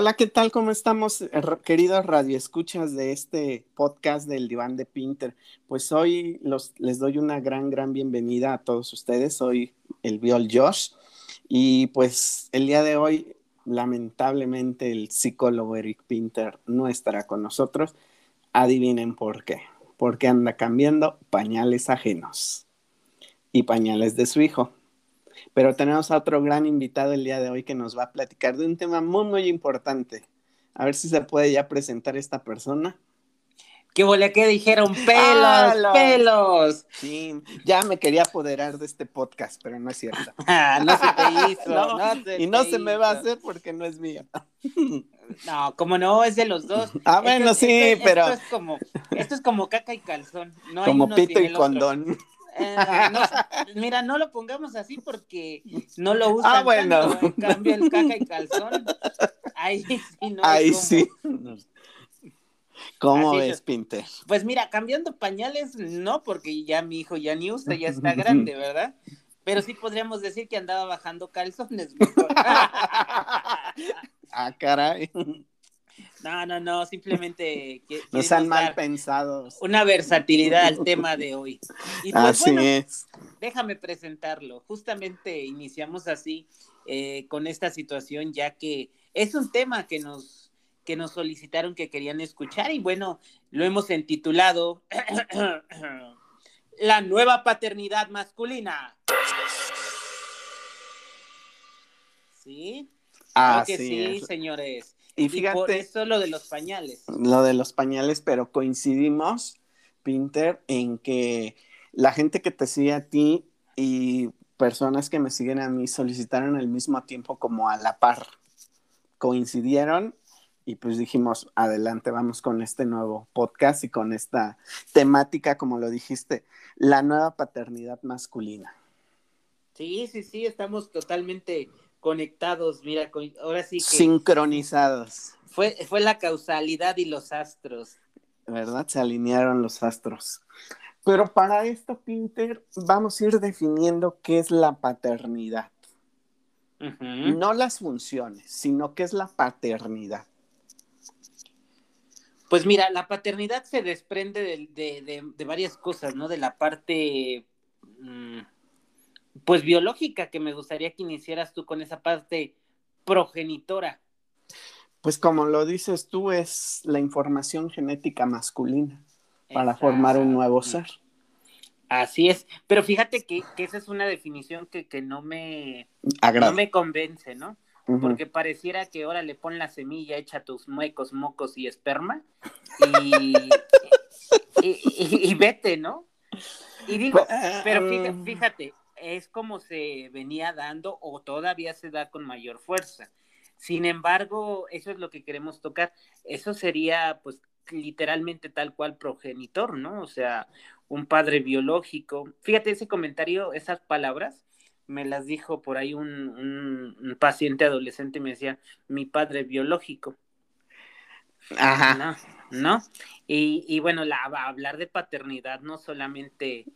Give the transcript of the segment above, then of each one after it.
Hola, ¿qué tal? ¿Cómo estamos, queridos radioescuchas de este podcast del Diván de Pinter? Pues hoy los, les doy una gran, gran bienvenida a todos ustedes. Soy el Viol Josh y pues el día de hoy, lamentablemente, el psicólogo Eric Pinter no estará con nosotros. Adivinen por qué. Porque anda cambiando pañales ajenos y pañales de su hijo. Pero tenemos a otro gran invitado el día de hoy que nos va a platicar de un tema muy, muy importante. A ver si se puede ya presentar esta persona. ¿Qué volé que dijeron? ¡Pelos! ¡Pelos! Sí, ya me quería apoderar de este podcast, pero no es cierto. Ah, no se te hizo. no, y no se me va a hacer porque no es mío. No, como no, es de los dos. Ah, bueno, sí, pero. Esto es, como, esto es como caca y calzón. No como pito y condón. Eh, mira, no lo pongamos así porque no lo usan ah, bueno. En cambio, el caca y calzón, ahí sí no. Ahí sí. ¿Cómo ves, Pinte? Pues mira, cambiando pañales, no, porque ya mi hijo ya ni usa, ya está grande, ¿verdad? Pero sí podríamos decir que andaba bajando calzones. ah, caray. No, no, no, simplemente. no sean mal pensados. Una versatilidad al tema de hoy. Y pues, así es. Déjame presentarlo. Justamente iniciamos así eh, con esta situación, ya que es un tema que nos, que nos solicitaron que querían escuchar, y bueno, lo hemos intitulado La nueva paternidad masculina. ¿Sí? Que sí, señores. Y fíjate. por eso lo de los pañales. Lo de los pañales, pero coincidimos, Pinter, en que la gente que te sigue a ti y personas que me siguen a mí solicitaron al mismo tiempo como a la par. Coincidieron y pues dijimos, adelante, vamos con este nuevo podcast y con esta temática, como lo dijiste, la nueva paternidad masculina. Sí, sí, sí, estamos totalmente conectados, mira, ahora sí que... Sincronizados. Fue, fue la causalidad y los astros. ¿Verdad? Se alinearon los astros. Pero para esto, Pinter, vamos a ir definiendo qué es la paternidad. No las funciones, sino qué es la paternidad. Pues mira, la paternidad se desprende de, varias cosas, ¿no? De la parte... Mm, pues biológica, que me gustaría que iniciaras tú con esa parte progenitora. Pues como lo dices tú, es la información genética masculina para formar un nuevo ser. Así es, pero fíjate que, esa es una definición que, no me no me convence, ¿no? Porque pareciera que ahora le pon la semilla, echa tus muecos, mocos y esperma y, y, vete, ¿no? Y digo, pues, pero fíjate, fíjate, es como se venía dando o todavía se da con mayor fuerza. Sin embargo, eso es lo que queremos tocar. Eso sería, pues, literalmente tal cual progenitor, ¿no? O sea, un padre biológico. Fíjate ese comentario, esas palabras, me las dijo por ahí un, paciente adolescente, me decía, mi padre biológico. Ajá. ¿No? Y, y bueno, la, hablar de paternidad no solamente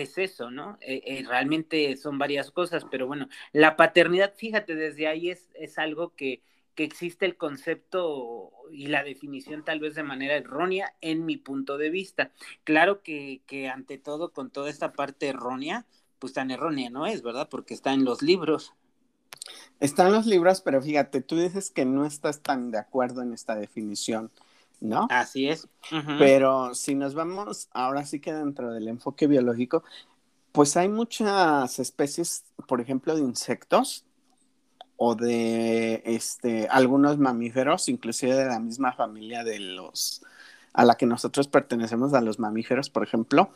es eso, ¿no? Eh, eh, realmente son varias cosas, pero bueno, la paternidad, fíjate, desde ahí es, es algo que, que existe el concepto y la definición tal vez de manera errónea en mi punto de vista. Claro que, que ante todo, con toda esta parte errónea, pues tan errónea no es, ¿verdad? Porque está en los libros. Está en los libros, pero fíjate, tú dices que no estás tan de acuerdo en esta definición. ¿No? Así es. Pero si nos vamos ahora sí que dentro del enfoque biológico, pues hay muchas especies, por ejemplo, de insectos o de este, algunos mamíferos, inclusive de la misma familia de los a la que nosotros pertenecemos a los mamíferos, por ejemplo,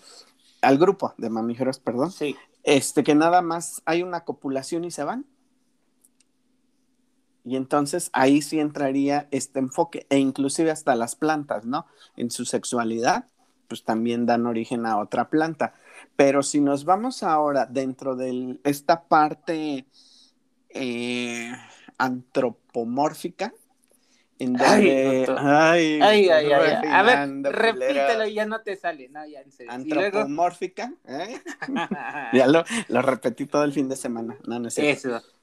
al grupo de mamíferos, perdón. Sí. Este que nada más hay una copulación y se van. Y entonces ahí sí entraría este enfoque, e inclusive hasta las plantas, ¿no? En su sexualidad, pues también dan origen a otra planta. Pero si nos vamos ahora dentro de esta parte eh, antropomórfica, en donde... Ay, ay, ay, ay, A ver, repítelo y ya no te sale. No, ya, en Antropomórfica, ¿eh? ya lo, lo, repetí todo el fin de semana. No, no es cierto. Eso.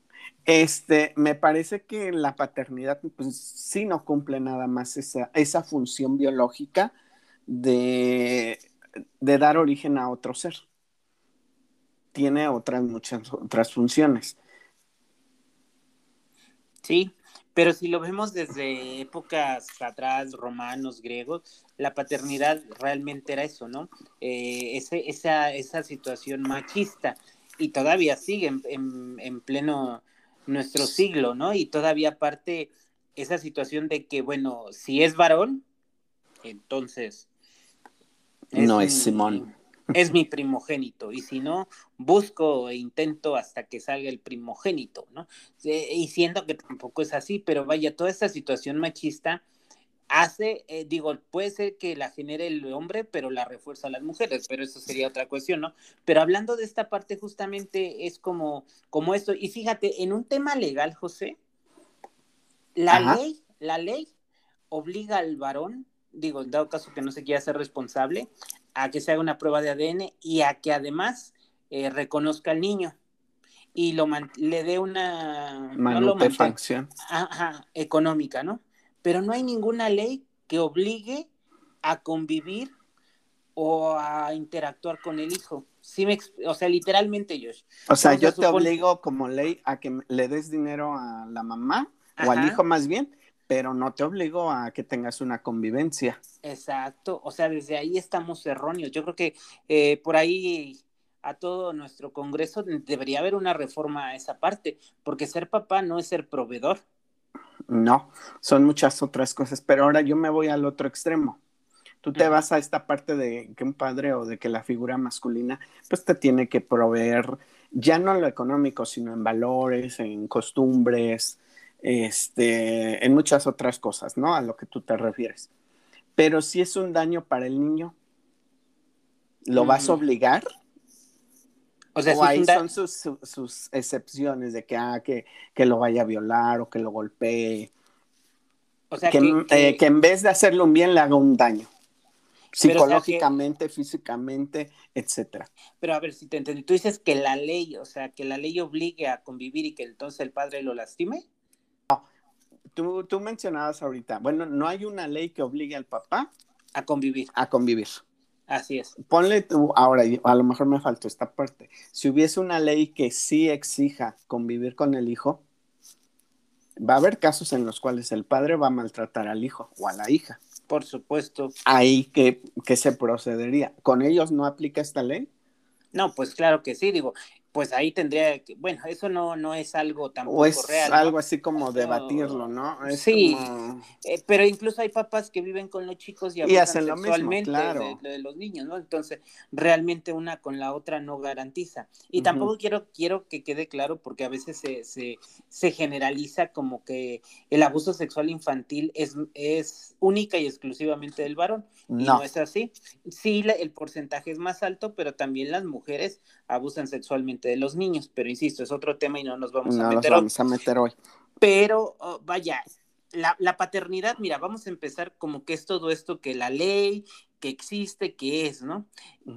Este, me parece que la paternidad, pues sí no cumple nada más esa, esa función biológica de, de dar origen a otro ser. Tiene otras, muchas otras funciones. Sí, pero si lo vemos desde épocas atrás, romanos, griegos, la paternidad realmente era eso, ¿no? Eh, esa, esa situación machista y todavía sigue en, en, pleno nuestro siglo, ¿no? Y todavía aparte esa situación de que, bueno, si es varón, entonces... no es Simón. Es mi primogénito, y si no, busco e intento hasta que salga el primogénito, ¿no? Y siento que tampoco es así, pero vaya, toda esta situación machista hace, eh, digo, puede ser que la genere el hombre, pero la refuerza a las mujeres, pero eso sería otra cuestión, ¿no? Pero hablando de esta parte, justamente es como, como esto, y fíjate, en un tema legal, José, la ley, la ley obliga al varón, digo, en dado caso que no se quiera ser responsable, a que se haga una prueba de ADN y a que además eh, reconozca al niño y lo le dé una manutención económica, ¿no? Pero no hay ninguna ley que obligue a convivir o a interactuar con el hijo. Sí me, o sea, literalmente, Josh. O sea, yo te obligo como ley a que le des dinero a la mamá o al hijo más bien, pero no te obligo a que tengas una convivencia. Exacto, o sea, desde ahí estamos erróneos. Yo creo que eh, por ahí a todo nuestro Congreso debería haber una reforma a esa parte, porque ser papá no es ser proveedor. No, son muchas otras cosas, pero ahora yo me voy al otro extremo. Tú te vas a esta parte de que un padre o de que la figura masculina pues te tiene que proveer ya no en lo económico, sino en valores, en costumbres, este, en muchas otras cosas, ¿no? A lo que tú te refieres. Pero si es un daño para el niño, ¿lo vas a obligar? O sea, ahí son sus, excepciones de que, ah, que, lo vaya a violar o que lo golpee. O sea, que, eh, que, en vez de hacerle un bien le haga un daño. Psicológicamente, físicamente, etcétera. Pero a ver si te entendí. Tú dices que la ley, o sea, que la ley obligue a convivir y que entonces el padre lo lastime. No. Tú, tú mencionabas ahorita, bueno, no hay una ley que obligue al papá a convivir. A convivir. Así es. Ponle tú, ahora, a lo mejor me faltó esta parte. Si hubiese una ley que sí exija convivir con el hijo, va a haber casos en los cuales el padre va a maltratar al hijo o a la hija. Por supuesto. Ahí que, que se procedería. ¿Con ellos no aplica esta ley? No, pues claro que sí, digo, pues ahí tendría que, bueno, eso no, no es algo tampoco o es algo así como debatirlo, ¿no? sí, eh, pero incluso hay papás que viven con los chicos y, y hacen claro. de, los niños, ¿no? Entonces, realmente una con la otra no garantiza. Y tampoco quiero, quiero que quede claro, porque a veces se, se, se, generaliza como que el abuso sexual infantil es, es única y exclusivamente del varón. No. Y no es así. Sí, el porcentaje es más alto, pero también las mujeres abusan sexualmente de los niños, pero insisto, es otro tema y no nos vamos a meter vamos a meter hoy. Pero oh, vaya, la, paternidad, mira, vamos a empezar como que es todo esto que la ley, que existe, que es, ¿no?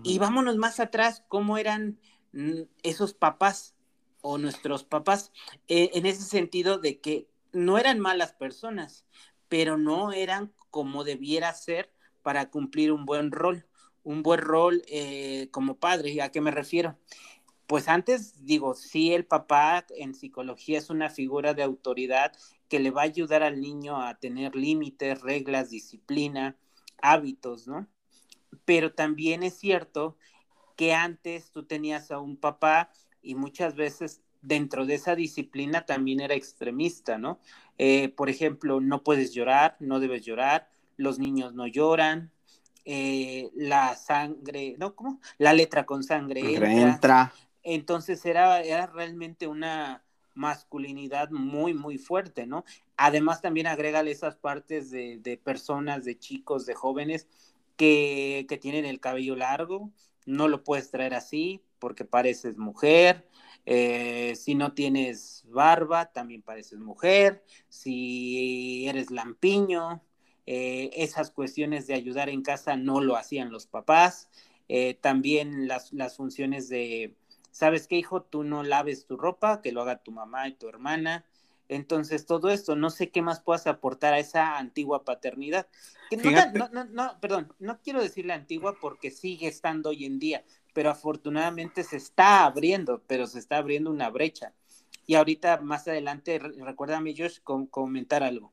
Y vámonos más atrás, cómo eran mm, esos papás o nuestros papás, eh, en ese sentido de que no eran malas personas, pero no eran como debiera ser para cumplir un buen rol un buen rol eh, como padre. ¿A qué me refiero? Pues antes digo, sí, el papá en psicología es una figura de autoridad que le va a ayudar al niño a tener límites, reglas, disciplina, hábitos, ¿no? Pero también es cierto que antes tú tenías a un papá y muchas veces dentro de esa disciplina también era extremista, ¿no? Eh, por ejemplo, no puedes llorar, no debes llorar, los niños no lloran, eh, la sangre, ¿no? ¿Cómo? La letra con sangre entra. Entonces era, era realmente una masculinidad muy, muy fuerte, ¿no? Además también agrégale esas partes de, de personas, de chicos, de jóvenes que, que, tienen el cabello largo, no lo puedes traer así porque pareces mujer, eh, si no tienes barba, también pareces mujer, si eres lampiño, eh, esas cuestiones de ayudar en casa no lo hacían los papás. Eh, también las, funciones de ¿sabes qué, hijo? Tú no laves tu ropa, que lo haga tu mamá y tu hermana. Entonces, todo esto, no sé qué más puedas aportar a esa antigua paternidad. no, no, no, perdón, no quiero decirle antigua porque sigue estando hoy en día, pero afortunadamente se está abriendo, pero se está abriendo una brecha. Y ahorita, más adelante, recuérdame, Josh, comentar algo.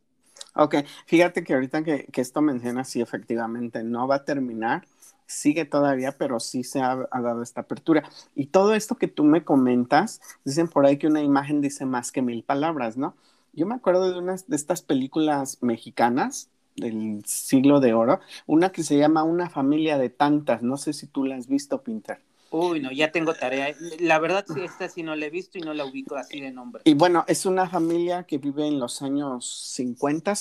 Ok, fíjate que ahorita que, que esto menciona, sí, efectivamente, no va a terminar, sigue todavía, pero sí se ha, dado esta apertura. Y todo esto que tú me comentas, dicen por ahí que una imagen dice más que mil palabras, ¿no? Yo me acuerdo de unas de estas películas mexicanas del siglo de oro, una que se llama Una familia de tantas, no sé si tú la has visto, Pinter. Uy, no, ya tengo tarea. La verdad, sí, esta sí no la he visto y no la ubico así de nombre. Y bueno, es una familia que vive en los años 50,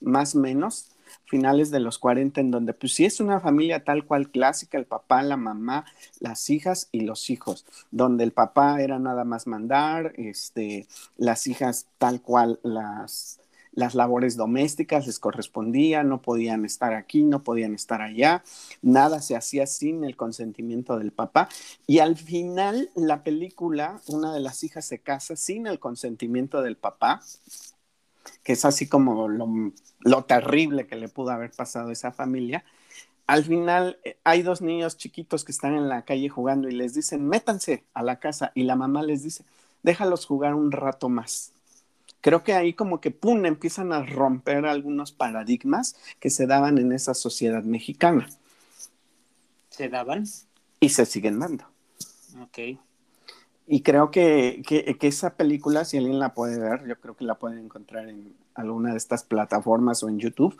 más o menos, finales de los 40, en donde pues sí es una familia tal cual clásica, el papá, la mamá, las hijas y los hijos, donde el papá era nada más mandar, este, las hijas tal cual las, las labores domésticas les correspondían, no podían estar aquí, no podían estar allá, nada se hacía sin el consentimiento del papá. Y al final, la película, una de las hijas se casa sin el consentimiento del papá, que es así como lo, terrible que le pudo haber pasado a esa familia. Al final eh, hay dos niños chiquitos que están en la calle jugando y les dicen, métanse a la casa y la mamá les dice, déjalos jugar un rato más creo que ahí como que, pum, empiezan a romper algunos paradigmas que se daban en esa sociedad mexicana. ¿Se daban? Y se siguen dando. Ok. Y creo que, que, esa película, si alguien la puede ver, yo creo que la pueden encontrar en alguna de estas plataformas o en YouTube,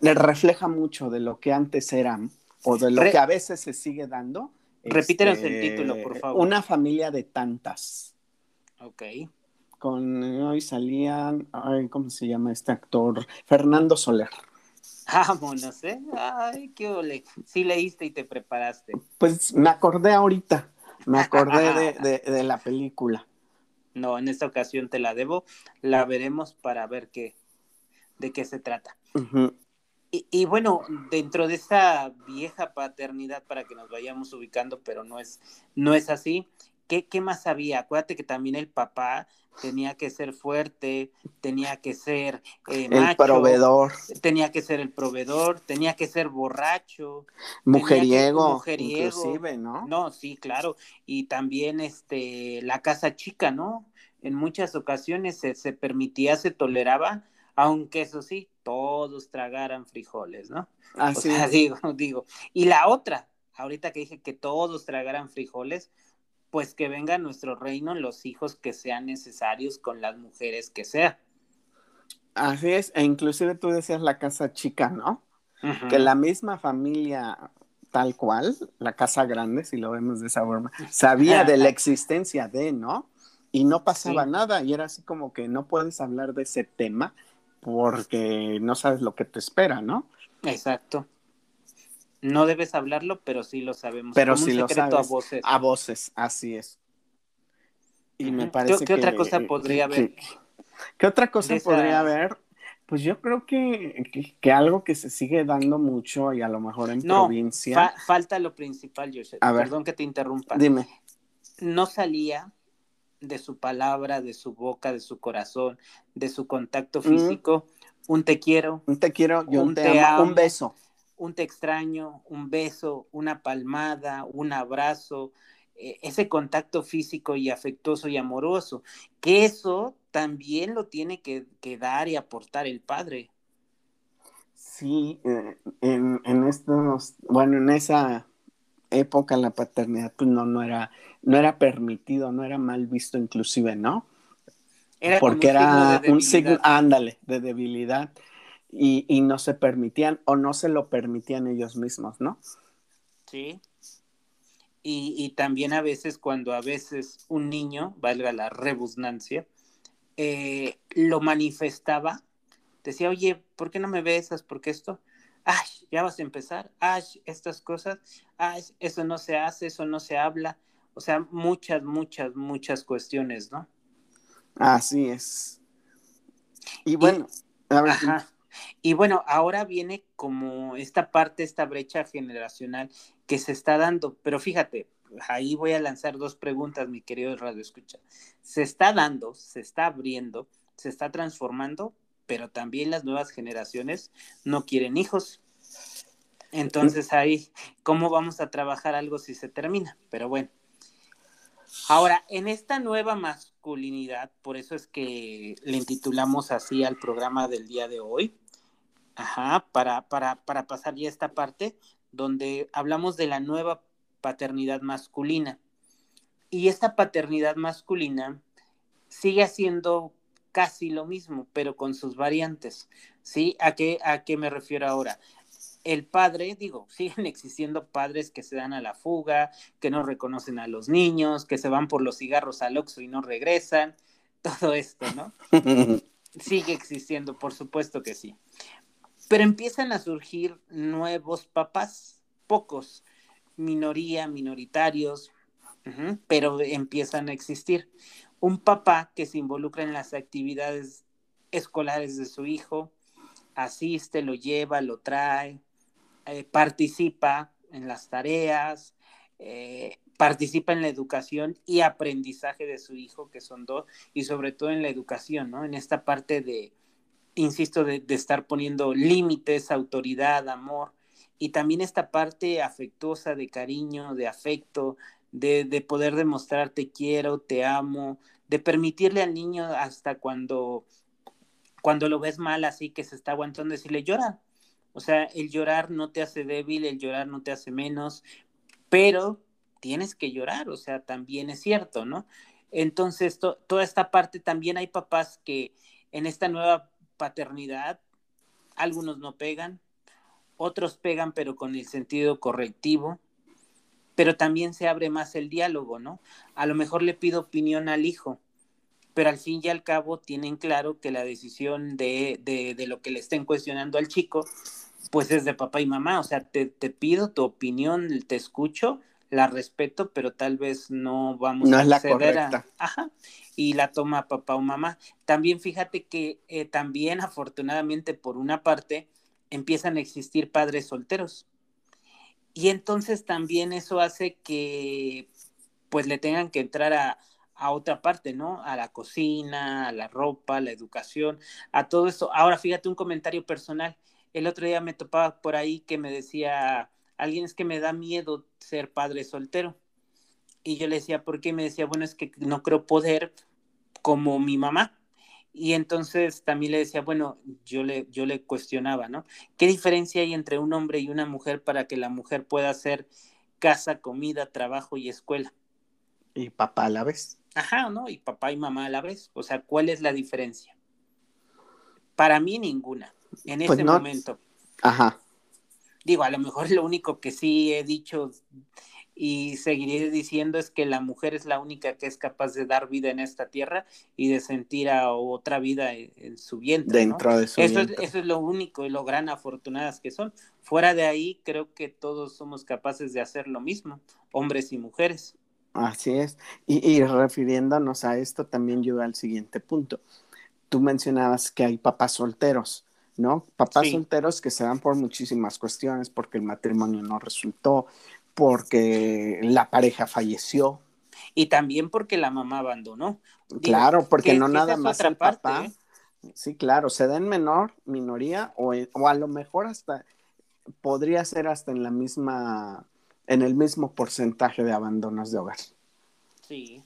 le refleja mucho de lo que antes eran o de lo que a veces se sigue dando. Repítenos el este, título, por favor. Una familia de tantas. Ok con hoy salían, ay, ¿cómo se llama este actor? Fernando Soler. Vámonos, ¿eh? Ay, qué ole. Sí leíste y te preparaste. Pues me acordé ahorita, me acordé de, la película. No, en esta ocasión te la debo, la veremos para ver qué, de qué se trata. y, y, bueno, dentro de esa vieja paternidad para que nos vayamos ubicando, pero no es, no es así, ¿qué, qué más había? Acuérdate que también el papá tenía que ser fuerte, tenía que ser eh, el proveedor, tenía que ser el proveedor, tenía que ser borracho, mujeriego, inclusive, ¿no? No, sí, claro, y también este la casa chica, ¿no? En muchas ocasiones se, se permitía, se toleraba, aunque eso sí, todos tragaran frijoles, ¿no? Así o sea, digo, digo, y la otra, ahorita que dije que todos tragaran frijoles, pues que venga a nuestro reino los hijos que sean necesarios con las mujeres que sea. Así es, e inclusive tú decías la casa chica, ¿no? Que la misma familia tal cual, la casa grande, si lo vemos de esa forma, sabía de la existencia de, ¿no? Y no pasaba nada, y era así como que no puedes hablar de ese tema porque no sabes lo que te espera, ¿no? Exacto. No debes hablarlo, pero sí lo sabemos. Pero sí lo sabes. A voces. A voces, así es. Y me parece ¿Qué, ¿Qué otra cosa podría haber? ¿Qué otra cosa podría haber? Pues yo creo que, que, algo que se sigue dando mucho y a lo mejor en provincia. falta lo principal, José. Perdón que te interrumpa. Dime. No salía de su palabra, de su boca, de su corazón, de su contacto físico, un te quiero. Un te quiero y un, te, amo, un beso un te extraño, un beso, una palmada, un abrazo, eh, ese contacto físico y afectuoso y amoroso, que eso también lo tiene que, dar y aportar el padre. Sí, eh, en, en, estos, bueno, en esa época la paternidad pues no, no era, no era permitido, no era mal visto inclusive, ¿no? Era Porque era un signo, ándale, de debilidad y, no se permitían o no se lo permitían ellos mismos, ¿no? Sí. Y, también a veces cuando a veces un niño, valga la rebusnancia, eh, lo manifestaba, decía, oye, ¿por qué no me besas? ¿Por qué esto? Ay, ya vas a empezar. Ay, estas cosas. Ay, eso no se hace, eso no se habla. O sea, muchas, muchas, muchas cuestiones, ¿no? Así es. Y bueno, a ver, y bueno, ahora viene como esta parte, esta brecha generacional que se está dando, pero fíjate, ahí voy a lanzar dos preguntas, mi querido Radio Escucha. Se está dando, se está abriendo, se está transformando, pero también las nuevas generaciones no quieren hijos. Entonces ahí, ¿cómo vamos a trabajar algo si se termina? Pero bueno. Ahora, en esta nueva masculinidad, por eso es que le intitulamos así al programa del día de hoy, ajá, para, para, para pasar ya esta parte donde hablamos de la nueva paternidad masculina. Y esta paternidad masculina sigue haciendo casi lo mismo, pero con sus variantes. ¿Sí? ¿A qué, a qué me refiero ahora? el padre, digo, siguen existiendo padres que se dan a la fuga, que no reconocen a los niños, que se van por los cigarros al Oxxo y no regresan, todo esto, ¿no? Sigue existiendo, por supuesto que sí. Pero empiezan a surgir nuevos papás, pocos, minoría, minoritarios, pero empiezan a existir. Un papá que se involucra en las actividades escolares de su hijo, asiste, lo lleva, lo trae, eh, participa en las tareas, eh, participa en la educación y aprendizaje de su hijo, que son dos, y sobre todo en la educación, ¿no? En esta parte de, insisto, de, estar poniendo límites, autoridad, amor, y también esta parte afectuosa de cariño, de afecto, de, de poder demostrar te quiero, te amo, de permitirle al niño hasta cuando, cuando lo ves mal así que se está aguantando, decirle llora, o sea, el llorar no te hace débil, el llorar no te hace menos, pero tienes que llorar, o sea, también es cierto, ¿no? Entonces, toda esta parte también hay papás que en esta nueva paternidad, algunos no pegan, otros pegan pero con el sentido correctivo, pero también se abre más el diálogo, ¿no? A lo mejor le pido opinión al hijo, pero al fin y al cabo tienen claro que la decisión de, de, lo que le estén cuestionando al chico pues es de papá y mamá, o sea, te, pido tu opinión, te escucho, la respeto, pero tal vez no vamos a es la correcta. Ajá, y la toma papá o mamá. También fíjate que eh, también afortunadamente por una parte empiezan a existir padres solteros. Y entonces también eso hace que pues le tengan que entrar a, a otra parte, ¿no? A la cocina, a la ropa, a la educación, a todo eso. Ahora fíjate un comentario personal el otro día me topaba por ahí que me decía, alguien es que me da miedo ser padre soltero. Y yo le decía, ¿por qué? Me decía, bueno, es que no creo poder como mi mamá. Y entonces también le decía, bueno, yo le, yo le cuestionaba, ¿no? ¿Qué diferencia hay entre un hombre y una mujer para que la mujer pueda hacer casa, comida, trabajo y escuela? Y papá a la vez. Ajá, ¿no? Y papá y mamá a la vez. O sea, ¿cuál es la diferencia? Para mí ninguna en pues ese momento. Ajá. Digo, a lo mejor lo único que sí he dicho y seguiré diciendo es que la mujer es la única que es capaz de dar vida en esta tierra y de sentir a otra vida en, su vientre. Dentro de su eso vientre. Es, eso es lo único y lo gran afortunadas que son. Fuera de ahí, creo que todos somos capaces de hacer lo mismo, hombres y mujeres. Así es. Y, y refiriéndonos a esto, también lleva al siguiente punto. Tú mencionabas que hay papás solteros. ¿No? Papás solteros que se dan por muchísimas cuestiones, porque el matrimonio no resultó, porque la pareja falleció. Y también porque la mamá abandonó. claro, porque no nada más el papá. ¿eh? Sí, claro, se da en menor minoría o, o a lo mejor hasta podría ser hasta en la misma, en el mismo porcentaje de abandonos de hogar. Sí.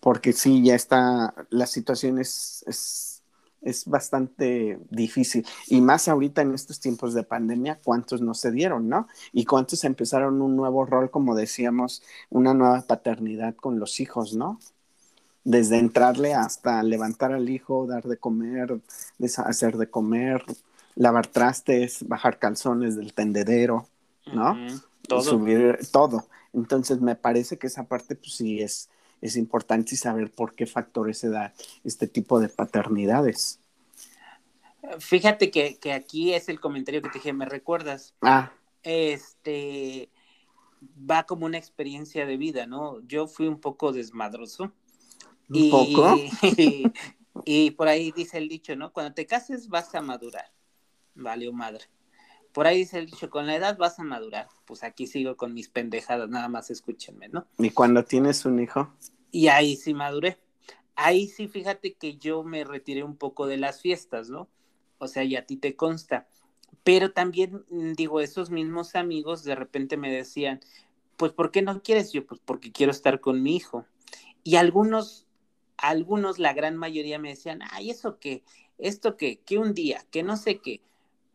Porque sí, ya está, la situación es es bastante difícil. Y más ahorita en estos tiempos de pandemia, ¿cuántos no se dieron, no? Y cuántos empezaron un nuevo rol, como decíamos, una nueva paternidad con los hijos, ¿no? Desde entrarle hasta levantar al hijo, dar de comer, hacer de comer, lavar trastes, bajar calzones del tendedero, ¿no? Todo. Subir todo. Entonces me parece que esa parte, pues sí, es, es importante saber por qué factores se da este tipo de paternidades. Fíjate que, aquí es el comentario que te dije, ¿me recuerdas? Ah. Este va como una experiencia de vida, ¿no? Yo fui un poco desmadroso. ¿Un poco? Y, por ahí dice el dicho, ¿no? Cuando te cases vas a madurar. Vale, o madre. Por ahí dice el dicho, con la edad vas a madurar. Pues aquí sigo con mis pendejadas, nada más escúchenme, ¿no? ¿Y cuando tienes un hijo? Y ahí sí maduré. Ahí sí, fíjate que yo me retiré un poco de las fiestas, ¿no? O sea, y a ti te consta. Pero también, mm, digo, esos mismos amigos de repente me decían, pues, ¿por qué no quieres? Yo, pues, porque quiero estar con mi hijo. Y algunos, algunos, la gran mayoría me decían, ay, ¿eso qué? ¿Esto qué? ¿Qué un día? ¿Qué no sé qué?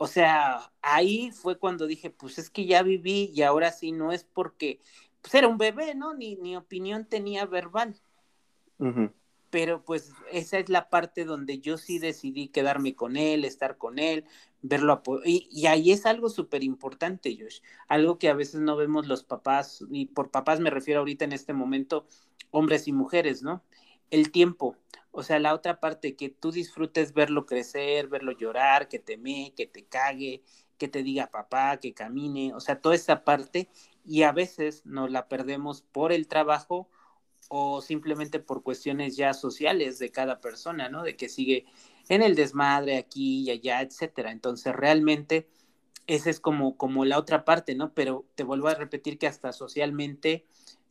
O sea, ahí fue cuando dije, pues es que ya viví y ahora sí no es porque, pues era un bebé, ¿no? Ni, ni opinión tenía verbal pero pues esa es la parte donde yo sí decidí quedarme con él, estar con él, verlo y, y ahí es algo súper importante, Josh, algo que a veces no vemos los papás, y por papás me refiero ahorita en este momento, hombres y mujeres, ¿no? El tiempo, o sea, la otra parte, que tú disfrutes verlo crecer, verlo llorar, que te me, que te cague, que te diga papá, que camine, o sea, toda esa parte, y a veces nos la perdemos por el trabajo o simplemente por cuestiones ya sociales de cada persona, ¿no? De que sigue en el desmadre aquí y allá, etcétera. Entonces, realmente esa es como, como la otra parte, ¿no? Pero te vuelvo a repetir que hasta socialmente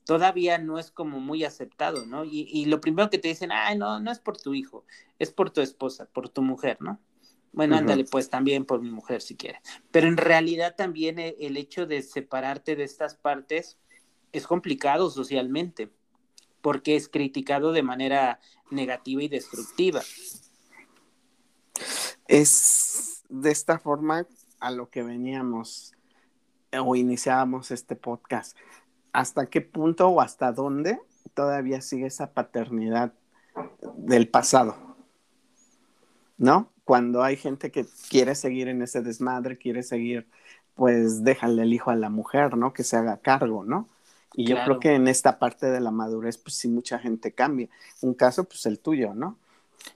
todavía no es como muy aceptado, ¿no? Y, y lo primero que te dicen, ay, no, no es por tu hijo, es por tu esposa, por tu mujer, ¿no? Bueno, ándale, pues también por mi mujer si quieres. Pero en realidad también el, el hecho de separarte de estas partes es complicado socialmente porque es criticado de manera negativa y destructiva. Es de esta forma a lo que veníamos o iniciábamos este podcast. ¿Hasta qué punto o hasta dónde todavía sigue esa paternidad del pasado? ¿No? Cuando hay gente que quiere seguir en ese desmadre, quiere seguir, pues déjale el hijo a la mujer, ¿no? Que se haga cargo, ¿no? Y yo creo que en esta parte de la madurez, pues sí, mucha gente cambia. Un caso, pues el tuyo, ¿no?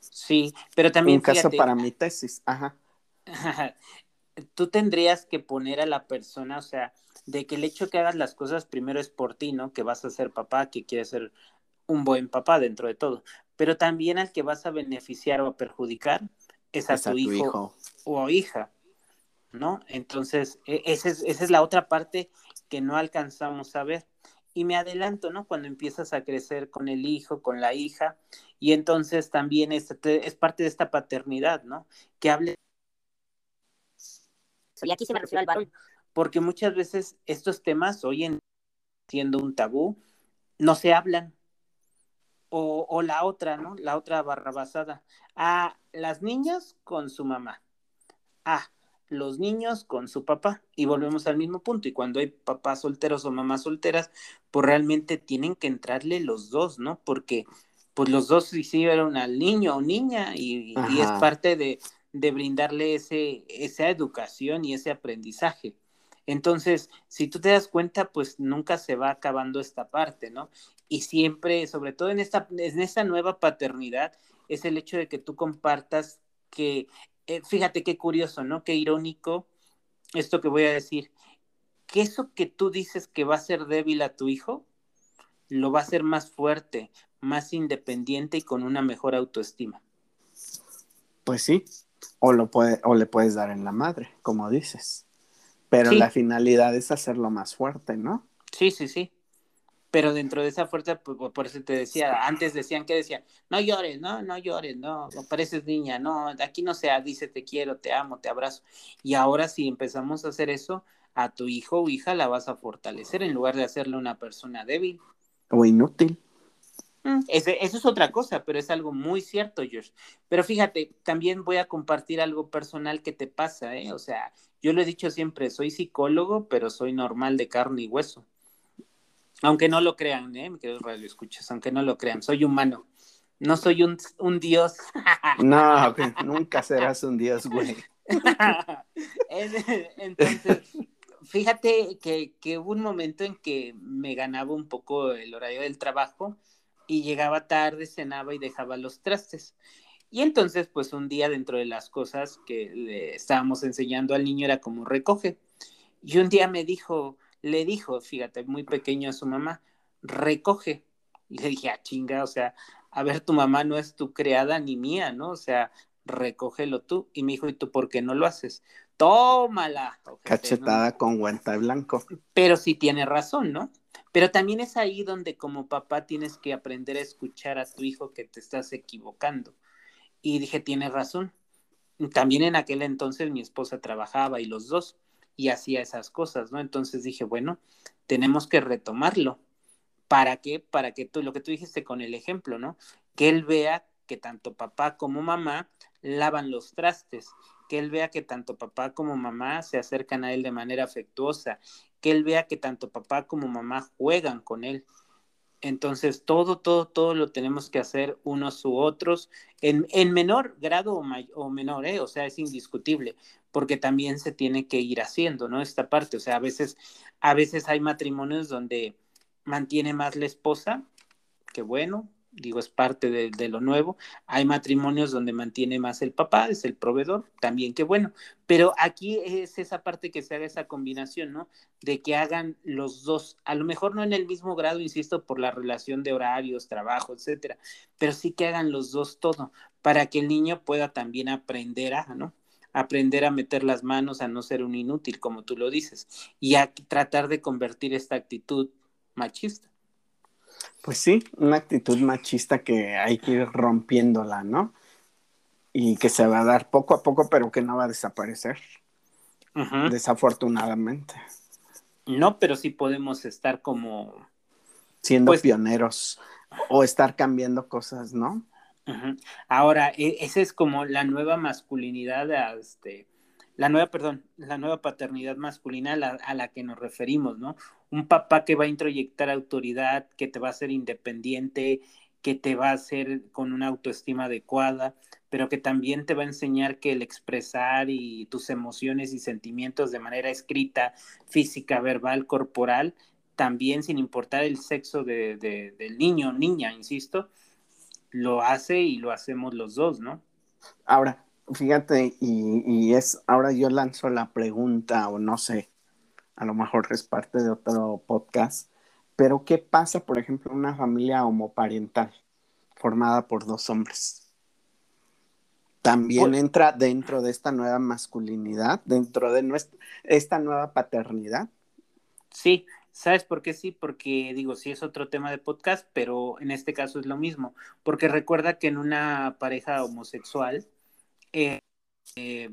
Sí, pero también. Un caso para mi tesis, ajá. Tú tendrías que poner a la persona, o sea, de que el hecho que hagas las cosas primero es por ti, ¿no? Que vas a ser papá, que quieres ser un buen papá dentro de todo. Pero también al que vas a beneficiar o a perjudicar es a, tu, hijo, o hija, ¿no? Entonces, e, esa es, esa es la otra parte que no alcanzamos a ver y me adelanto, ¿no? Cuando empiezas a crecer con el hijo, con la hija, y entonces también es, es parte de esta paternidad, ¿no? Que hable. Y aquí se me refiero al varón, porque muchas veces estos temas, hoy en siendo un tabú, no se hablan. O, o la otra, ¿no? La otra barrabasada. A las niñas con su mamá. Ah, los niños con su papá y volvemos al mismo punto. Y cuando hay papás solteros o mamás solteras, pues realmente tienen que entrarle los dos, ¿no? Porque pues los dos hicieron al niño o niña y, es parte de, de, brindarle ese, esa educación y ese aprendizaje. Entonces, si tú te das cuenta, pues nunca se va acabando esta parte, ¿no? Y siempre, sobre todo en esta, en esta nueva paternidad, es el hecho de que tú compartas que eh, fíjate qué curioso, ¿no? Qué irónico esto que voy a decir. Que eso que tú dices que va a ser débil a tu hijo, lo va a hacer más fuerte, más independiente y con una mejor autoestima. Pues sí, o, lo puede, o le puedes dar en la madre, como dices. Pero la finalidad es hacerlo más fuerte, ¿no? Sí, sí, sí pero dentro de esa fuerza, pues, por eso te decía, antes decían que decían, no llores, no, no llores, no, no pareces niña, no, aquí no sea, dice te quiero, te amo, te abrazo. Y ahora si empezamos a hacer eso, a tu hijo o hija la vas a fortalecer en lugar de hacerle una persona débil. O inútil. Mm, eso es otra cosa, pero es algo muy cierto, George. Pero fíjate, también voy a compartir algo personal que te pasa, ¿eh? O sea, yo lo he dicho siempre, soy psicólogo, pero soy normal de carne y hueso. Aunque no lo crean, ¿eh? Me quedo radio escuchas, aunque no lo crean, soy humano. No soy un, un dios. no, nunca serás un dios, güey. Entonces, fíjate que, que hubo un momento en que me ganaba un poco el horario del trabajo y llegaba tarde, cenaba y dejaba los trastes. Y entonces, pues un día dentro de las cosas que le estábamos enseñando al niño era como recoge. Y un día me dijo, le dijo, fíjate, muy pequeño a su mamá, recoge. Y le dije, ah, chinga, o sea, a ver, tu mamá no es tu creada ni mía, ¿no? O sea, recógelo tú. Y me dijo, ¿y tú por qué no lo haces? tómala. Cachetada con guanta blanco. Pero sí tiene razón, ¿no? Pero también es ahí donde como papá tienes que aprender a escuchar a tu hijo que te estás equivocando. Y dije, tiene razón. También en aquel entonces mi esposa trabajaba y los dos y hacía esas cosas, ¿no? Entonces dije, bueno, tenemos que retomarlo. ¿Para qué? Para que tú, lo que tú dijiste con el ejemplo, ¿no? Que él vea que tanto papá como mamá lavan los trastes, que él vea que tanto papá como mamá se acercan a él de manera afectuosa, que él vea que tanto papá como mamá juegan con él. Entonces, todo, todo, todo lo tenemos que hacer unos u otros, en, en menor grado o, o menor, ¿eh? o sea, es indiscutible, porque también se tiene que ir haciendo, ¿no? Esta parte, o sea, a veces, a veces hay matrimonios donde mantiene más la esposa, que bueno, digo, es parte de, lo nuevo. Hay matrimonios donde mantiene más el papá, es el proveedor, también qué bueno. Pero aquí es esa parte que se haga esa combinación, ¿no? De que hagan los dos, a lo mejor no en el mismo grado, insisto, por la relación de horarios, trabajo, etcétera, pero sí que hagan los dos todo, para que el niño pueda también aprender a, ¿no? aprender a meter las manos, a no ser un inútil, como tú lo dices, y a tratar de convertir esta actitud machista. Pues sí, una actitud machista que hay que ir rompiéndola, ¿no? Y que se va a dar poco a poco, pero que no va a desaparecer. Desafortunadamente. No, pero sí podemos estar como... Siendo pues pioneros o estar cambiando cosas, ¿no? Ahora, e, esa es como la nueva masculinidad, este, la nueva, perdón, la nueva paternidad masculina a la, que nos referimos, ¿no? Un papá que va a introyectar autoridad, que te va a hacer independiente, que te va a hacer con una autoestima adecuada, pero que también te va a enseñar que el expresar y tus emociones y sentimientos de manera escrita, física, verbal, corporal, también sin importar el sexo de, del niño o niña, insisto, lo hace y lo hacemos los dos, ¿no? Ahora, Fíjate, y, es, ahora yo lanzo la pregunta, o no sé, a lo mejor es parte de otro podcast, pero ¿qué pasa, por ejemplo, en una familia homoparental formada por dos hombres? También entra dentro de esta nueva masculinidad, dentro de nuestra, esta nueva paternidad. Sí, ¿sabes por qué sí? Porque digo, sí es otro tema de podcast, pero en este caso es lo mismo, porque recuerda que en una pareja homosexual, eh, eh,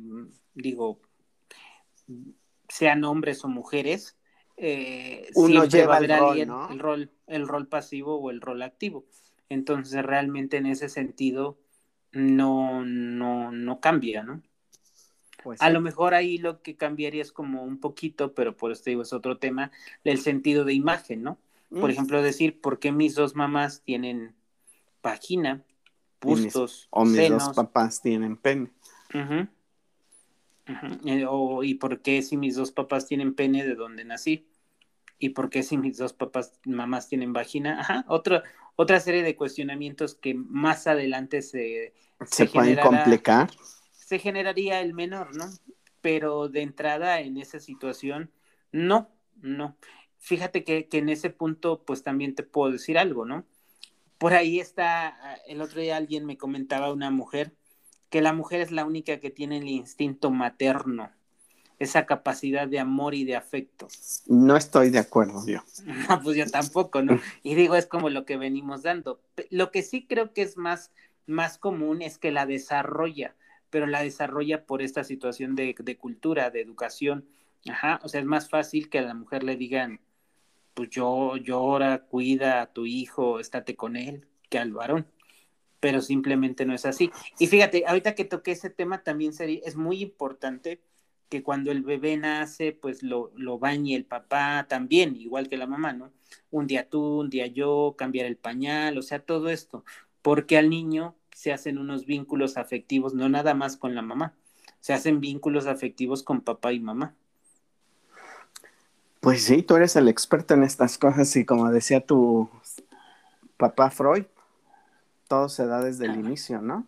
digo, sean hombres o mujeres, eh, Uno lleva el, rol, el, rol, pasivo o el rol activo. Entonces, realmente en ese sentido, no, no, no cambia, ¿no? Pues a lo mejor ahí lo que cambiaría es como un poquito, pero por eso digo, es otro tema, el sentido de imagen, ¿no? Por mm. ejemplo, decir, ¿por qué mis dos mamás tienen página bustos, o mis dos papás tienen pene. Eh, o, ¿Y por qué si mis dos papás tienen pene de donde nací? ¿Y por qué si mis dos papás, mamás tienen vagina? Ajá, otra, otra serie de cuestionamientos que más adelante se... Se, pueden complicar. Se generaría el menor, ¿no? Pero de entrada en esa situación, no, no. Fíjate que, que en ese punto, pues también te puedo decir algo, ¿no? Por ahí está, ah, el otro día alguien me comentaba, una mujer, que la mujer es la única que tiene el instinto materno, esa capacidad de amor y de afecto. No estoy de acuerdo yo. No, pues yo tampoco, ¿no? Y digo, es como lo que venimos dando. Lo que sí creo que es más, más común es que la desarrolla, pero la desarrolla por esta situación de, de cultura, de educación. Ajá, o sea, es más fácil que a la mujer le digan, pues yo llora, cuida a tu hijo, estate con él, que al varón. Pero simplemente no es así. Y fíjate, ahorita que toqué ese tema también sería, es muy importante que cuando el bebé nace, pues lo, lo bañe el papá también, igual que la mamá, ¿no? Un día tú, un día yo, cambiar el pañal, o sea, todo esto, porque al niño se hacen unos vínculos afectivos, no nada más con la mamá, se hacen vínculos afectivos con papá y mamá. Pues sí, tú eres el experto en estas cosas y como decía tu papá Freud, todo se da desde el inicio, ¿no?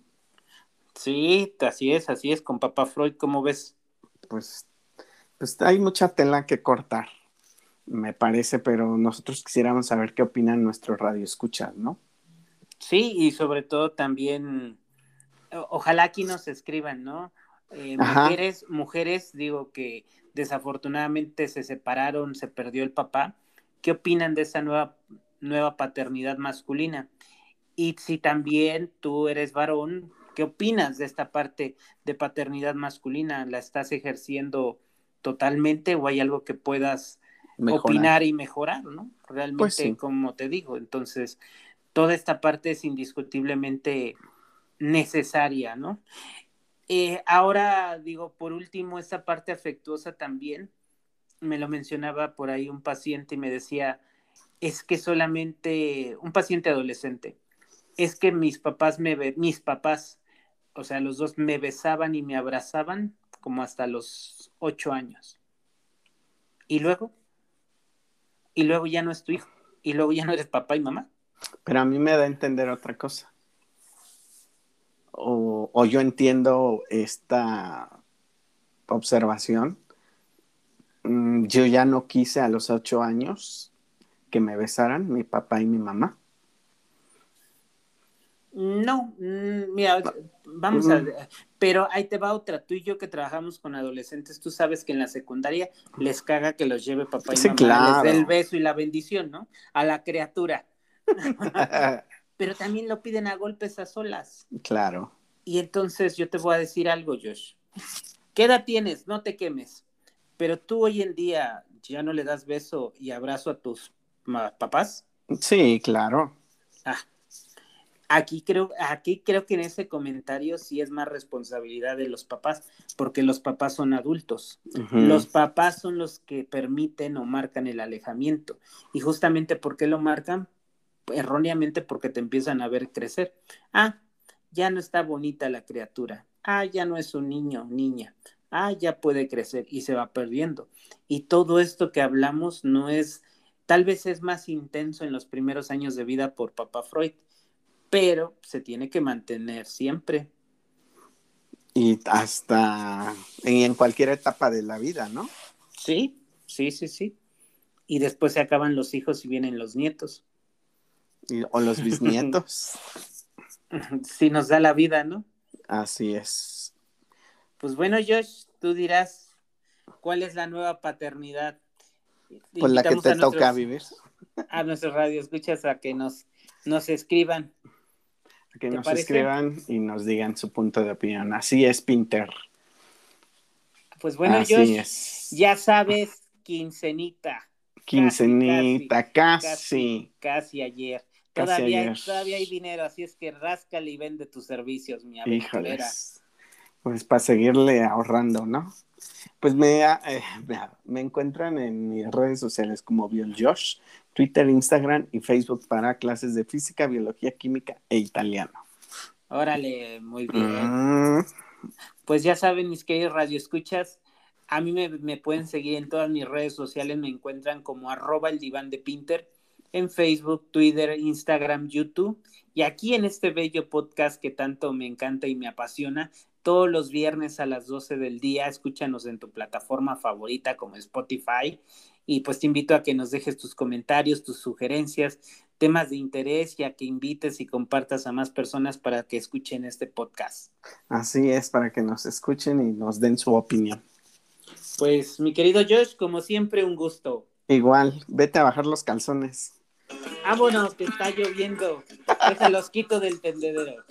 Sí, así es, así es, con papá Freud, ¿cómo ves? Pues, pues hay mucha tela que cortar, me parece, pero nosotros quisiéramos saber qué opinan nuestros radioescuchas, ¿no? Sí, y sobre todo también, ojalá aquí nos escriban, ¿no? Eh, mujeres, mujeres, digo que desafortunadamente se separaron, se perdió el papá. ¿Qué opinan de esa nueva, nueva paternidad masculina? Y si también tú eres varón, ¿qué opinas de esta parte de paternidad masculina? ¿La estás ejerciendo totalmente o hay algo que puedas opinar y mejorar, ¿no? Realmente, pues como te digo, entonces, toda esta parte es indiscutiblemente necesaria, ¿no? Eh, ahora, digo, por último, esta parte afectuosa también, me lo mencionaba por ahí un paciente y me decía, es que solamente, un paciente adolescente, es que mis papás me, mis papás, o sea, los dos me besaban y me abrazaban como hasta los ocho años. Y luego, y luego ya no es tu hijo, y luego ya no eres papá y mamá. Pero a mí me da a entender otra cosa. O, o yo entiendo esta observación. Mm, yo ya no quise a los ocho años que me besaran mi papá y mi mamá. No, mm, mira, vamos a ver, pero ahí te va otra. Tú y yo que trabajamos con adolescentes, tú sabes que en la secundaria les caga que los lleve papá y mamá, les dé el beso y la bendición, ¿no? A la criatura. pero también lo piden a golpes a solas. Claro. Y entonces yo te voy a decir algo, Josh. ¿Qué edad tienes? No te quemes. Pero tú hoy en día ya no le das beso y abrazo a tus papás. Sí, claro. Ah, Aquí creo, aquí creo que en ese comentario sí es más responsabilidad de los papás, porque los papás son adultos. Los papás son los que permiten o marcan el alejamiento. Y justamente ¿por qué lo marcan? Erróneamente porque te empiezan a ver crecer. Ah, ya no está bonita la criatura. Ah, ya no es un niño, niña. Ah, ya puede crecer y se va perdiendo. Y todo esto que hablamos no es, tal vez es más intenso en los primeros años de vida por papá Freud pero se tiene que mantener siempre. Y hasta en cualquier etapa de la vida, ¿no? Sí, sí, sí, sí. Y después se acaban los hijos y vienen los nietos. O los bisnietos. sí, nos da la vida, ¿no? Así es. Pues bueno, Josh, tú dirás, ¿cuál es la nueva paternidad? Pues la que te toca vivir. A nuestros radio escuchas a que nos, nos escriban que nos escriban y nos digan su punto de opinión. Así es, Pinter. Pues bueno, Así ya sabes, quincenita. Quincenita, casi. Casi, ayer. Todavía, todavía hay dinero, así es que ráscale y vende tus servicios, mi aventurera. Pues para seguirle ahorrando, ¿no? Pues me, eh, me, encuentran en mis redes sociales como BioJosh, Twitter, Instagram y Facebook para clases de física, biología, química e italiano. Órale, muy bien. Mm. Pues ya saben, mis queridos radioescuchas, a mí me, me, pueden seguir en todas mis redes sociales, me encuentran como arroba el diván de Pinter en Facebook, Twitter, Instagram, YouTube. Y aquí en este bello podcast que tanto me encanta y me apasiona, todos los viernes a las 12 del día, escúchanos en tu plataforma favorita como Spotify y pues te invito a que nos dejes tus comentarios, tus sugerencias, temas de interés y a que invites y compartas a más personas para que escuchen este podcast. Así es, para que nos escuchen y nos den su opinión. Pues mi querido Josh, como siempre, un gusto. Igual, vete a bajar los calzones. Vámonos, que está lloviendo. los quito del tendedero.